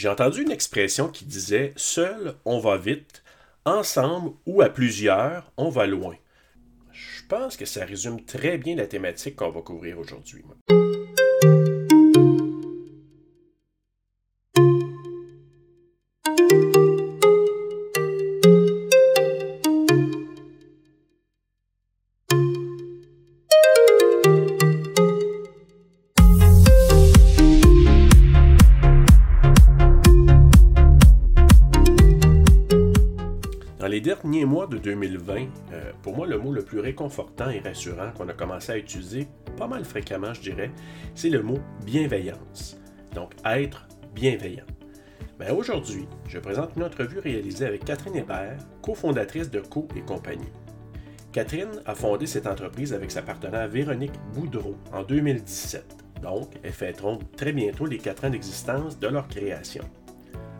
J'ai entendu une expression qui disait Seul, on va vite, ensemble ou à plusieurs, on va loin. Je pense que ça résume très bien la thématique qu'on va couvrir aujourd'hui. Derniers mois de 2020, euh, pour moi, le mot le plus réconfortant et rassurant qu'on a commencé à utiliser pas mal fréquemment, je dirais, c'est le mot bienveillance. Donc, être bienveillant. Mais aujourd'hui, je présente une entrevue réalisée avec Catherine Hébert, cofondatrice de Co et compagnie. Catherine a fondé cette entreprise avec sa partenaire Véronique Boudreau en 2017. Donc, elles fêteront très bientôt les quatre ans d'existence de leur création.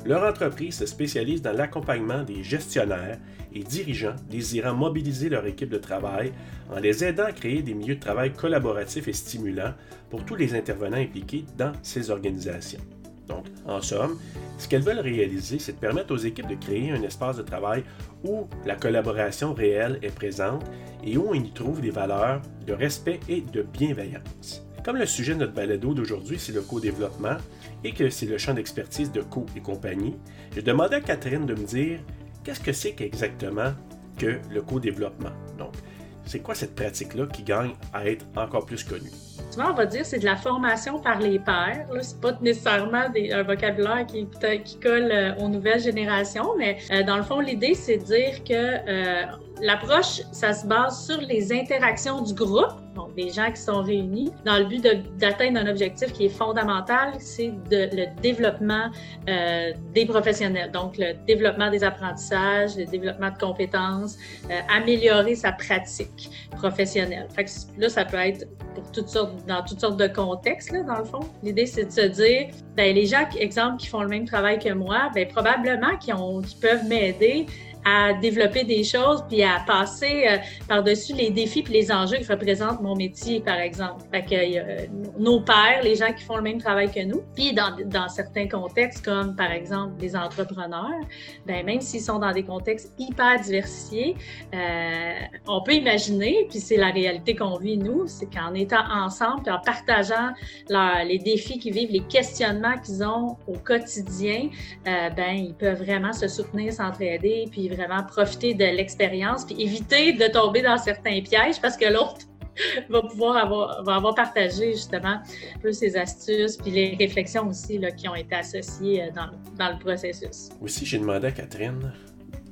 Leur entreprise se spécialise dans l'accompagnement des gestionnaires et dirigeants désirant mobiliser leur équipe de travail en les aidant à créer des milieux de travail collaboratifs et stimulants pour tous les intervenants impliqués dans ces organisations. Donc, en somme, ce qu'elles veulent réaliser, c'est de permettre aux équipes de créer un espace de travail où la collaboration réelle est présente et où on y trouve des valeurs de respect et de bienveillance. Comme le sujet de notre balado d'aujourd'hui, c'est le co-développement et que c'est le champ d'expertise de Co et compagnie, j'ai demandé à Catherine de me dire qu'est-ce que c'est exactement que le co-développement? Donc, c'est quoi cette pratique-là qui gagne à être encore plus connue? Souvent, on va dire c'est de la formation par les pairs. Ce n'est pas nécessairement un vocabulaire qui, colle euh, aux nouvelles générations, mais euh, dans le fond, l'idée, c'est de dire que euh, l'approche, ça se base sur les interactions du groupe des gens qui sont réunis dans le but d'atteindre un objectif qui est fondamental, c'est le développement euh, des professionnels, donc le développement des apprentissages, le développement de compétences, euh, améliorer sa pratique professionnelle. Fait que là, ça peut être pour toutes sortes, dans toutes sortes de contextes, dans le fond. L'idée, c'est de se dire, ben, les gens, exemple, qui font le même travail que moi, ben, probablement qui, ont, qui peuvent m'aider à développer des choses puis à passer euh, par-dessus les défis puis les enjeux que représente mon métier, par exemple. Fait que euh, nos pairs, les gens qui font le même travail que nous, puis dans, dans certains contextes comme par exemple des entrepreneurs, ben même s'ils sont dans des contextes hyper diversifiés, euh, on peut imaginer, puis c'est la réalité qu'on vit nous, c'est qu'en étant ensemble puis en partageant les défis qu'ils vivent, les questionnements qu'ils ont au quotidien, ben ils peuvent vraiment se soutenir, s'entraider puis vraiment profiter de l'expérience, puis éviter de tomber dans certains pièges parce que l'autre va pouvoir avoir, va avoir partagé justement un peu ses astuces, puis les réflexions aussi là, qui ont été associées euh, dans, dans le processus. Aussi, j'ai demandé à Catherine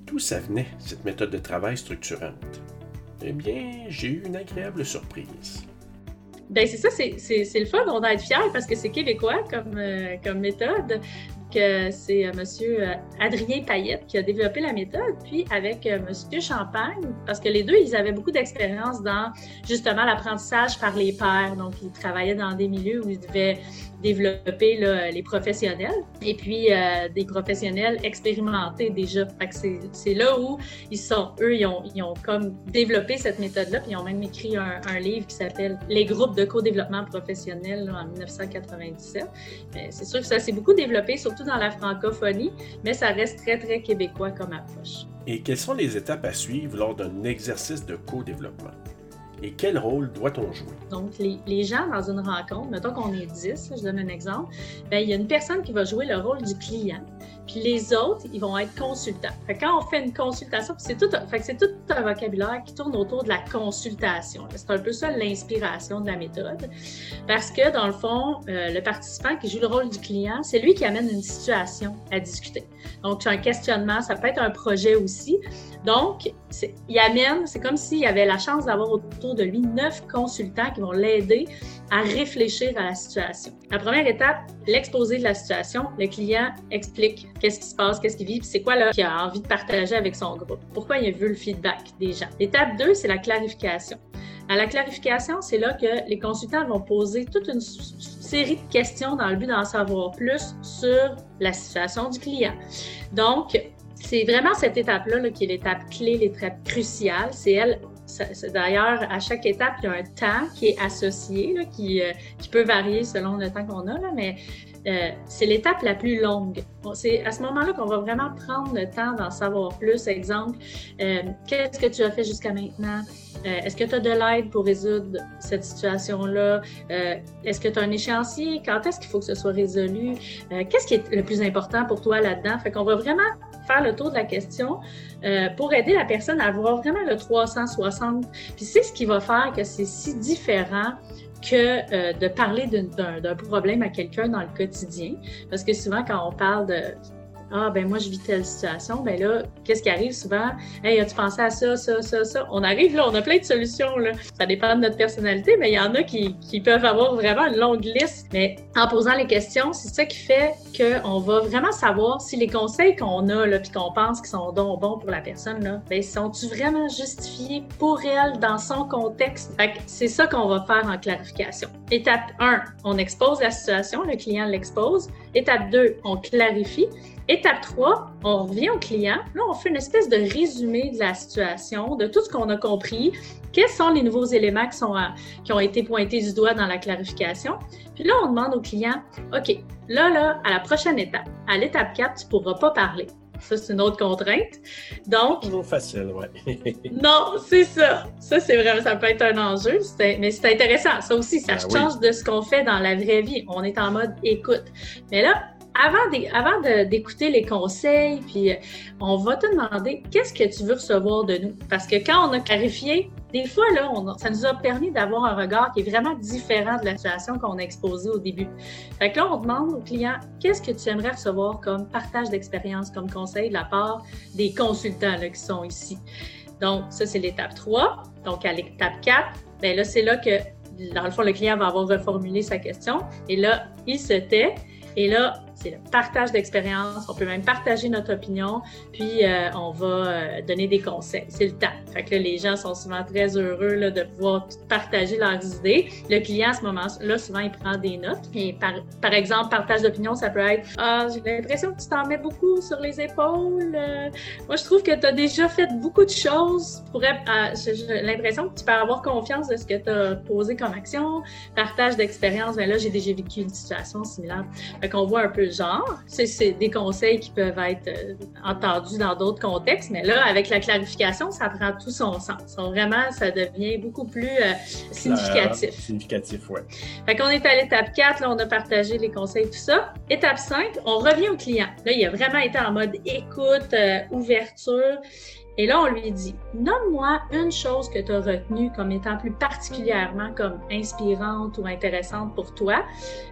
d'où ça venait, cette méthode de travail structurante? Eh bien, j'ai eu une agréable surprise. Ben c'est ça, c'est le fun, on doit être fiers parce que c'est québécois comme, euh, comme méthode que c'est euh, Monsieur euh, Adrien Payette qui a développé la méthode, puis avec euh, Monsieur Champagne, parce que les deux, ils avaient beaucoup d'expérience dans justement l'apprentissage par les pairs. Donc, ils travaillaient dans des milieux où ils devaient développer les professionnels et puis des professionnels expérimentés déjà. c'est là où ils sont, eux, ils ont, ils ont comme développé cette méthode-là, puis ils ont même écrit un, livre qui s'appelle Les groupes de co-développement professionnel en 1997. C'est sûr que ça s'est beaucoup développé, surtout dans la francophonie, mais ça reste très, très québécois comme approche. Et quelles sont les étapes à suivre lors d'un exercice de co-développement? Et quel rôle doit-on jouer? Donc, les, gens dans une rencontre, mettons qu'on est 10, je donne un exemple, bien, il y a une personne qui va jouer le rôle du client. Puis les autres, ils vont être consultants. Fait quand on fait une consultation, c'est tout, c'est tout un vocabulaire qui tourne autour de la consultation. C'est un peu ça l'inspiration de la méthode. Parce que dans le fond, euh, le participant qui joue le rôle du client, c'est lui qui amène une situation à discuter. Donc, c'est un questionnement, ça peut être un projet aussi. Donc, il amène, c'est comme s'il avait la chance d'avoir autour de lui neuf consultants qui vont l'aider à réfléchir à la situation. La première étape, l'exposé de la situation. Le client explique qu'est-ce qui se passe, qu'est-ce qu'il vit, c'est quoi là qu'il a envie de partager avec son groupe? Pourquoi il veut le feedback des gens? L'étape 2, c'est la clarification. À la clarification, c'est là que les consultants vont poser toute une série de questions dans le but d'en savoir plus sur la situation du client. Donc, c'est vraiment cette étape-là qui est l'étape clé, l'étape cruciale. C'est elle. D'ailleurs, à chaque étape, il y a un temps qui est associé, qui, euh, qui peut varier selon le temps qu'on a, là, mais euh, c'est l'étape la plus longue. C'est à ce moment-là qu'on va vraiment prendre le temps d'en savoir plus. Exemple, euh, qu'est-ce que tu as fait jusqu'à maintenant? Euh, est-ce que tu as de l'aide pour résoudre cette situation-là? est-ce que tu as un échéancier? Quand est-ce qu'il faut que ce soit résolu? qu'est-ce qui est le plus important pour toi là-dedans? Fait qu'on va vraiment faire le tour de la question pour aider la personne à avoir vraiment le 360. Puis c'est ce qui va faire que c'est si différent que euh, de parler d'un problème à quelqu'un dans le quotidien. Parce que souvent, quand on parle de ah, ben moi, je vis telle situation. Ben là, qu'est-ce qui arrive souvent? Hey, as-tu pensé à ça, ça, ça, ça? On arrive là, on a plein de solutions. Là. Ça dépend de notre personnalité, mais il y en a qui, qui peuvent avoir vraiment une longue liste. Mais en posant les questions, c'est ça qui fait qu'on va vraiment savoir si les conseils qu'on a, là, puis qu'on pense qu'ils sont bons pour la personne, là, ben, sont-ils vraiment justifiés pour elle dans son contexte? Fait c'est ça qu'on va faire en clarification. Étape 1, on expose la situation, le client l'expose. Étape 2, on clarifie. Étape 3, on revient au client. Là, on fait une espèce de résumé de la situation, de tout ce qu'on a compris. Quels sont les nouveaux éléments qui, sont qui ont été pointés du doigt dans la clarification? Puis là, on demande au client, OK, là, là, à la prochaine étape, à l'étape 4, tu ne pourras pas parler. Ça, c'est une autre contrainte. Donc. Toujours facile, ouais. non, c'est ça. Ça, c'est vraiment, ça peut être un enjeu. Mais c'est intéressant. Ça aussi, ça ben change de ce qu'on fait dans la vraie vie. On est en mode écoute. Mais là, avant d'écouter les conseils, puis euh, on va te demander qu'est-ce que tu veux recevoir de nous? Parce que quand on a clarifié, des fois, là, ça nous a permis d'avoir un regard qui est vraiment différent de la situation qu'on a exposée au début. Fait que là, on demande au client qu'est-ce que tu aimerais recevoir comme partage d'expérience, comme conseil de la part des consultants qui sont ici? Donc, ça, c'est l'étape 3. Donc, à l'étape 4, bien là, c'est là que, dans le fond, le client va avoir reformulé sa question. Et là, il se tait. Et là, partage d'expérience. On peut même partager notre opinion, puis euh, on va euh, donner des conseils. C'est le temps. Fait que les gens sont souvent très heureux là, de pouvoir partager leurs idées. Le client, à ce moment-là, souvent, il prend des notes. Et par, exemple, partage d'opinion, ça peut être Ah, j'ai l'impression que tu t'en mets beaucoup sur les épaules. Euh, moi, je trouve que tu as déjà fait beaucoup de choses. J'ai l'impression que tu peux avoir confiance de ce que tu as posé comme action. Partage d'expérience, ben là, j'ai déjà vécu une situation similaire. Fait qu'on voit un peu genre. C'est des conseils qui peuvent être euh, entendus dans d'autres contextes, mais là, avec la clarification, ça prend tout son sens. vraiment, ça devient beaucoup plus euh, significatif. significatif, oui. Fait qu'on est à l'étape 4, là, on a partagé les conseils, tout ça. Étape 5, on revient au client. Là, il a vraiment été en mode écoute, euh, ouverture. Et là, on lui dit, nomme-moi une chose que tu as retenue comme étant plus particulièrement comme inspirante ou intéressante pour toi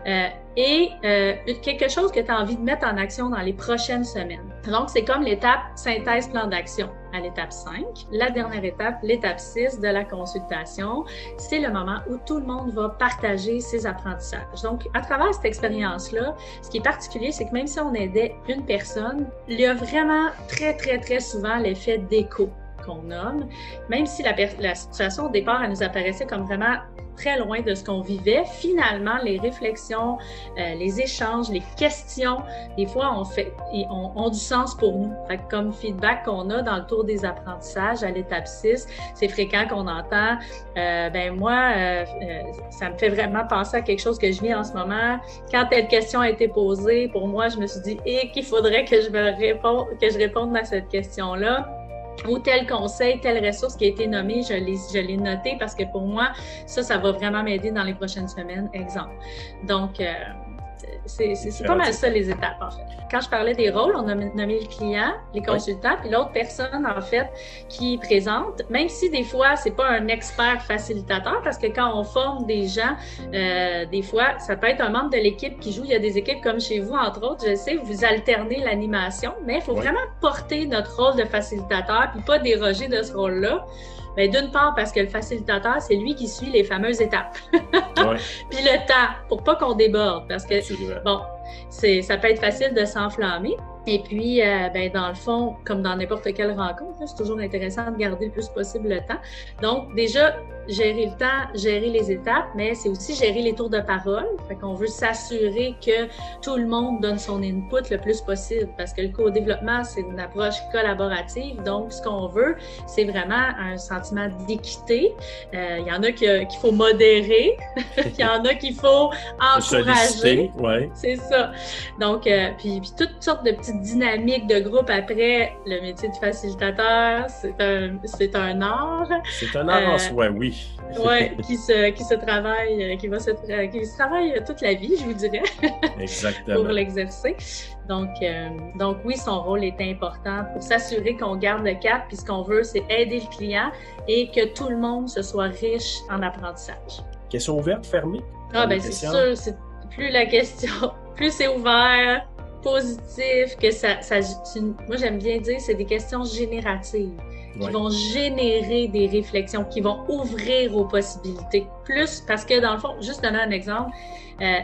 euh, et euh, quelque chose que tu as envie de mettre en action dans les prochaines semaines. Donc, c'est comme l'étape synthèse plan d'action à l'étape 5. La dernière étape, l'étape 6 de la consultation, c'est le moment où tout le monde va partager ses apprentissages. Donc, à travers cette expérience-là, ce qui est particulier, c'est que même si on aidait une personne, il y a vraiment très, très, très souvent l'effet d'écho qu'on nomme, même si la, situation au départ, elle nous apparaissait comme vraiment très loin de ce qu'on vivait, finalement, les réflexions, euh, les échanges, les questions, des fois, on fait, ont, ont du sens pour nous. Comme feedback qu'on a dans le tour des apprentissages à l'étape 6, c'est fréquent qu'on entend, euh, ben moi, euh, euh, ça me fait vraiment penser à quelque chose que je vis en ce moment. Quand telle question a été posée, pour moi, je me suis dit, et qu'il faudrait que je me réponde, que je réponde à cette question-là ou tel conseil, telle ressource qui a été nommée, je l'ai, je parce que pour moi, ça, ça va vraiment m'aider dans les prochaines semaines, exemple. Donc, euh, c'est pas mal ça, les étapes, en fait. Quand je parlais des rôles, on a nommé le client, les consultants, puis l'autre personne, en fait, qui présente, même si des fois, c'est pas un expert facilitateur, parce que quand on forme des gens, euh, des fois, ça peut être un membre de l'équipe qui joue. Il y a des équipes comme chez vous, entre autres, je sais, vous alternez l'animation, mais il faut vraiment porter notre rôle de facilitateur, puis pas déroger de ce rôle-là. Bien, d'une part, parce que le facilitateur, c'est lui qui suit les fameuses étapes. Puis le temps, pour pas qu'on déborde. Parce que, bon, ça peut être facile de s'enflammer. Et puis, euh, ben, dans le fond, comme dans n'importe quelle rencontre, c'est toujours intéressant de garder le plus possible le temps. Donc, déjà, gérer le temps, gérer les étapes, mais c'est aussi gérer les tours de parole. Fait qu'on veut s'assurer que tout le monde donne son input le plus possible parce que le co-développement, c'est une approche collaborative. Donc, ce qu'on veut, c'est vraiment un sentiment d'équité. Euh, il y en a qu'il faut modérer, il y en a qu'il faut encourager. Ouais. C'est ça. Donc, euh, puis, puis toutes sortes de petites dynamiques de groupe après. Le métier de facilitateur, c'est un, c'est un art. C'est un art en euh, oui. Oui, qui se, qui se travaille, qui va se, qui se travaille toute la vie, je vous dirais. Exactement. pour l'exercer. Donc, euh, donc oui, son rôle est important pour s'assurer qu'on garde le cap. Puis ce qu'on veut, c'est aider le client et que tout le monde se soit riche en apprentissage. Question ouverte, fermée? Ah, ben c'est sûr. C'est plus la question, plus c'est ouvert, positif, que ça, ça moi j'aime bien dire, c'est des questions génératives qui vont générer des réflexions, qui vont ouvrir aux possibilités. Plus parce que dans le fond, juste donner un exemple, euh,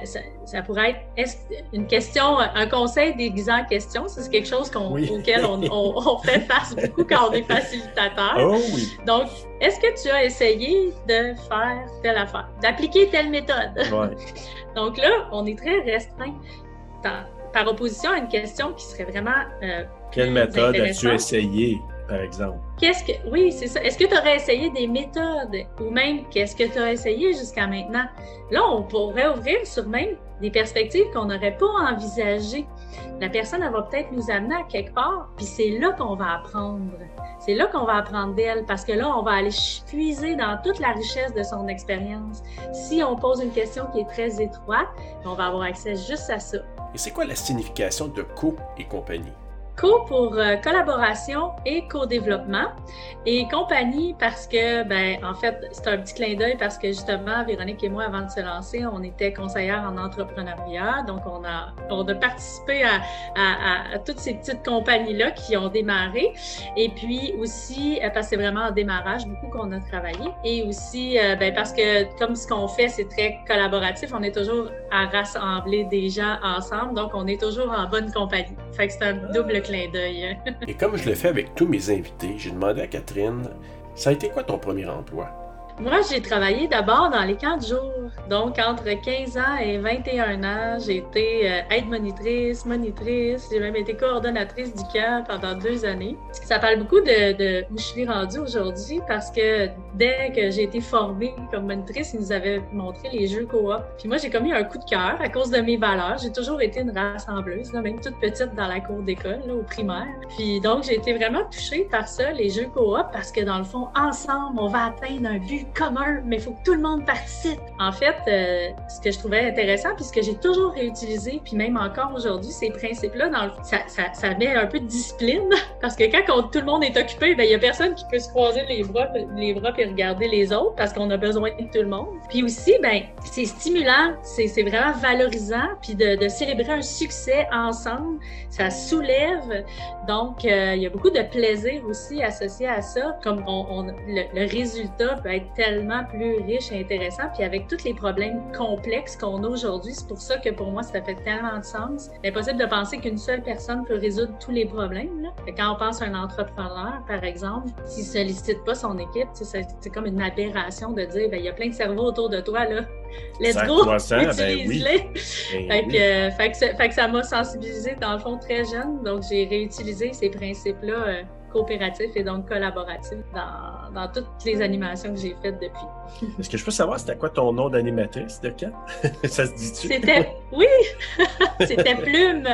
ça, pourrait être une question, un conseil déguisé en question. C'est quelque chose auquel on, on, fait face beaucoup quand on est facilitateur. Oh, oui. Donc, est-ce que tu as essayé de faire telle affaire, d'appliquer telle méthode? Donc là, on est très restreint par opposition à une question qui serait vraiment. Euh, Quelle méthode as-tu essayé, par exemple? Qu'est-ce que. Oui, c'est ça. Est-ce que tu aurais essayé des méthodes ou même qu'est-ce que tu as essayé jusqu'à maintenant? Là, on pourrait ouvrir sur même des perspectives qu'on n'aurait pas envisagées. La personne, elle va peut-être nous amener à quelque part, puis c'est là qu'on va apprendre. C'est là qu'on va apprendre d'elle, parce que là, on va aller puiser dans toute la richesse de son expérience. Si on pose une question qui est très étroite, on va avoir accès juste à ça. Et c'est quoi la signification de co et compagnie? Co pour euh, collaboration et co-développement et compagnie parce que, ben, en fait, c'est un petit clin d'œil parce que justement, Véronique et moi, avant de se lancer, on était conseillères en entrepreneuriat. Donc, on a, on a participé à, à, à, toutes ces petites compagnies-là qui ont démarré. Et puis aussi, euh, parce que c'est vraiment en démarrage, beaucoup qu'on a travaillé. Et aussi, euh, ben, parce que comme ce qu'on fait, c'est très collaboratif, on est toujours à rassembler des gens ensemble. Donc, on est toujours en bonne compagnie. Fait que c'est un double Et comme je le fais avec tous mes invités, j'ai demandé à Catherine, ça a été quoi ton premier emploi? Moi, j'ai travaillé d'abord dans les camps de jour. Donc, entre 15 ans et 21 ans, j'ai été euh, aide-monitrice, monitrice. J'ai même été coordonnatrice du camp pendant deux années. Ça parle beaucoup de, où je suis rendue aujourd'hui parce que dès que j'ai été formée comme monitrice, ils nous avaient montré les jeux coop. Puis moi, j'ai commis un coup de cœur à cause de mes valeurs. J'ai toujours été une rassembleuse, même toute petite dans la cour d'école, au primaire. Puis donc, j'ai été vraiment touchée par ça, les jeux coop, parce que dans le fond, ensemble, on va atteindre un but commun, mais il faut que tout le monde participe. En fait, euh, ce que je trouvais intéressant, puis ce que j'ai toujours réutilisé, puis même encore aujourd'hui, ces principes-là, ça, ça, ça, met un peu de discipline, parce que quand tout le monde est occupé, ben, il n'y a personne qui peut se croiser les bras, les bras et regarder les autres, parce qu'on a besoin de tout le monde. Puis aussi, ben, c'est stimulant, c'est vraiment valorisant, puis de, de, célébrer un succès ensemble, ça soulève. Donc, euh, il y a beaucoup de plaisir aussi associé à ça, comme on, le, le résultat peut être tellement plus riche et intéressant. Puis avec tous les problèmes complexes qu'on a aujourd'hui, c'est pour ça que pour moi, ça fait tellement de sens. C'est impossible de penser qu'une seule personne peut résoudre tous les problèmes. Là. Quand on pense à un entrepreneur, par exemple, s'il sollicite pas son équipe, c'est comme une aberration de dire, ben, il y a plein de cerveaux autour de toi, là. Let's go! Ben utilise-les! Ben fait, que, ça m'a sensibilisé dans le fond très jeune. Donc, j'ai réutilisé ces principes-là euh, coopératif et donc collaboratif dans, dans toutes les animations que j'ai faites depuis. Est-ce que je peux savoir c'était quoi ton nom d'animatrice de camp? Ça se dit-tu? C'était, oui, c'était Plume.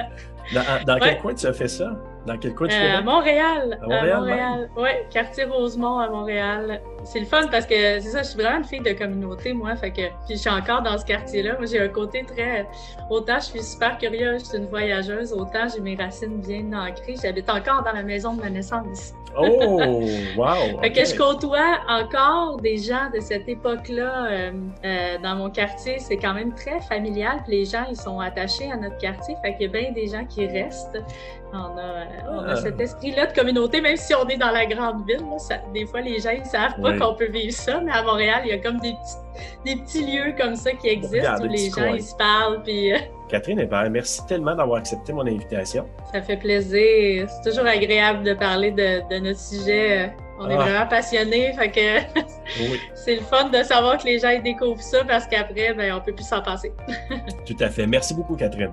Dans, dans quel coin tu as fait ça? Dans quel coin tu euh, À Montréal. À Montréal. Oui, quartier Rosemont à Montréal. C'est le fun parce que c'est ça, je suis vraiment une fille de communauté, moi. Fait que je suis encore dans ce quartier-là. Moi, j'ai un côté très. Autant je suis super curieuse, je suis une voyageuse, autant j'ai mes racines bien ancrées. J'habite encore dans la maison de ma naissance. Oh, wow! fait que je côtoie encore des gens de cette époque-là euh, euh, dans mon quartier. C'est quand même très familial. Puis les gens, ils sont attachés à notre quartier. Fait qu'il y a bien des gens qui restent. On a, on a ah. cet esprit-là de communauté, même si on est dans la grande ville. des fois, les gens, ils savent pas qu'on peut vivre ça, mais à Montréal, il y a comme des petits, des petits lieux comme ça qui existent où les gens ils se parlent. Puis, euh, Catherine Hébert, merci tellement d'avoir accepté mon invitation. Ça fait plaisir. C'est toujours agréable de parler de, de notre sujet. On est ah. vraiment passionnés, fait que c'est le fun de savoir que les gens ils découvrent ça parce qu'après, ben, on peut plus s'en passer. Tout à fait. Merci beaucoup, Catherine.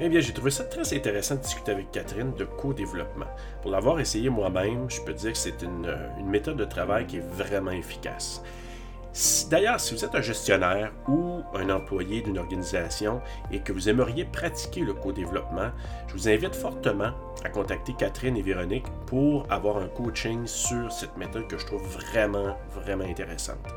Eh bien, j'ai trouvé ça très intéressant de discuter avec Catherine de co-développement. Pour l'avoir essayé moi-même, je peux dire que c'est une, une, méthode de travail qui est vraiment efficace. D'ailleurs, si vous êtes un gestionnaire ou un employé d'une organisation et que vous aimeriez pratiquer le co-développement, je vous invite fortement à contacter Catherine et Véronique pour avoir un coaching sur cette méthode que je trouve vraiment, vraiment intéressante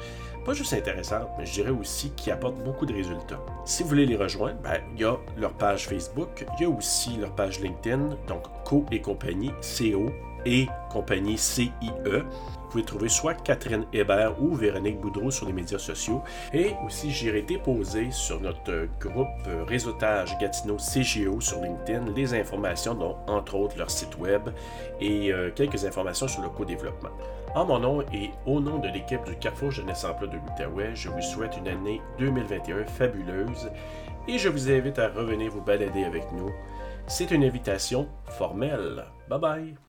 pas juste intéressante, mais je dirais aussi qui apporte beaucoup de résultats. Si vous voulez les rejoindre, ben, il y a leur page Facebook, il y a aussi leur page LinkedIn, donc Co et compagnie, CO et compagnie CIE. Vous pouvez trouver soit Catherine Hébert ou Véronique Boudreau sur les médias sociaux. Et aussi, j'irai déposer sur notre groupe Réseautage Gatineau CGO sur LinkedIn les informations, dont entre autres leur site web et euh, quelques informations sur le co-développement. En mon nom et au nom de l'équipe du Carrefour Jeunesse Emploi de l'Outaouais, je vous souhaite une année 2021 fabuleuse et je vous invite à revenir vous balader avec nous. C'est une invitation formelle. Bye bye!